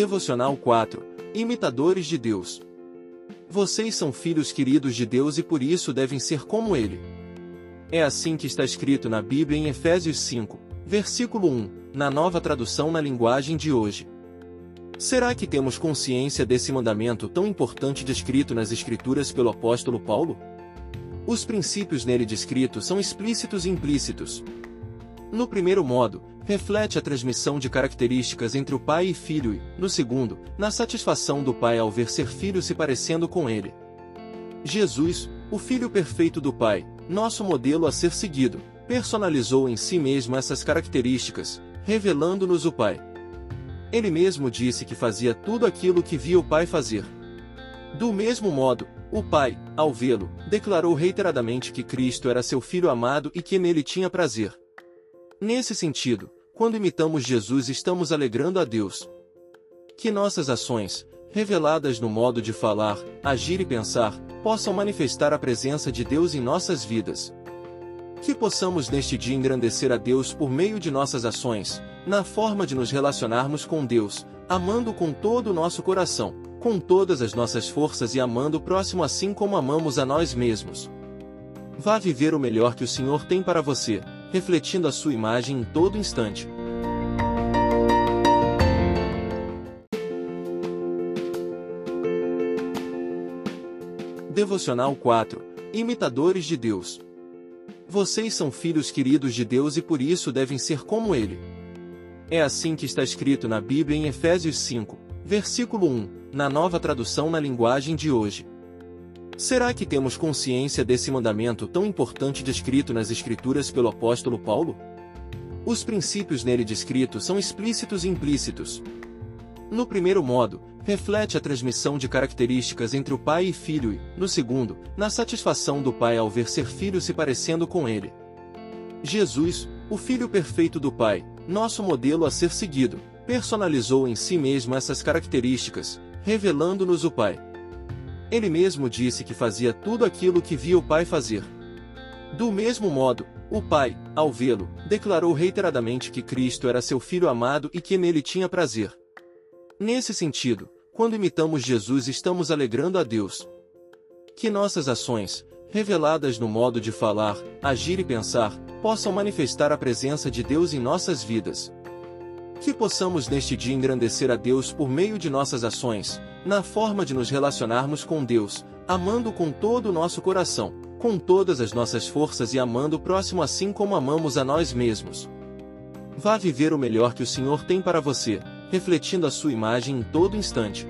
Devocional 4 Imitadores de Deus. Vocês são filhos queridos de Deus e por isso devem ser como Ele. É assim que está escrito na Bíblia em Efésios 5, versículo 1, na nova tradução na linguagem de hoje. Será que temos consciência desse mandamento tão importante descrito nas Escrituras pelo apóstolo Paulo? Os princípios nele descritos são explícitos e implícitos. No primeiro modo, reflete a transmissão de características entre o pai e filho e, no segundo, na satisfação do pai ao ver ser filho se parecendo com ele. Jesus, o filho perfeito do pai, nosso modelo a ser seguido, personalizou em si mesmo essas características, revelando-nos o pai. Ele mesmo disse que fazia tudo aquilo que via o pai fazer. Do mesmo modo, o pai, ao vê-lo, declarou reiteradamente que Cristo era seu filho amado e que nele tinha prazer. Nesse sentido, quando imitamos Jesus estamos alegrando a Deus. Que nossas ações, reveladas no modo de falar, agir e pensar, possam manifestar a presença de Deus em nossas vidas. Que possamos neste dia engrandecer a Deus por meio de nossas ações, na forma de nos relacionarmos com Deus, amando com todo o nosso coração, com todas as nossas forças e amando o próximo assim como amamos a nós mesmos. Vá viver o melhor que o Senhor tem para você, refletindo a sua imagem em todo instante. Devocional 4 Imitadores de Deus. Vocês são filhos queridos de Deus e por isso devem ser como Ele. É assim que está escrito na Bíblia em Efésios 5, versículo 1, na nova tradução na linguagem de hoje. Será que temos consciência desse mandamento tão importante descrito nas Escrituras pelo apóstolo Paulo? Os princípios nele descritos são explícitos e implícitos. No primeiro modo, reflete a transmissão de características entre o pai e filho e, no segundo, na satisfação do pai ao ver ser filho se parecendo com ele. Jesus, o filho perfeito do pai, nosso modelo a ser seguido, personalizou em si mesmo essas características, revelando-nos o pai. Ele mesmo disse que fazia tudo aquilo que via o pai fazer. Do mesmo modo, o pai, ao vê-lo, declarou reiteradamente que Cristo era seu filho amado e que nele tinha prazer. Nesse sentido, quando imitamos Jesus estamos alegrando a Deus. Que nossas ações, reveladas no modo de falar, agir e pensar, possam manifestar a presença de Deus em nossas vidas. Que possamos neste dia engrandecer a Deus por meio de nossas ações, na forma de nos relacionarmos com Deus, amando com todo o nosso coração, com todas as nossas forças e amando o próximo assim como amamos a nós mesmos. Vá viver o melhor que o Senhor tem para você, refletindo a sua imagem em todo instante.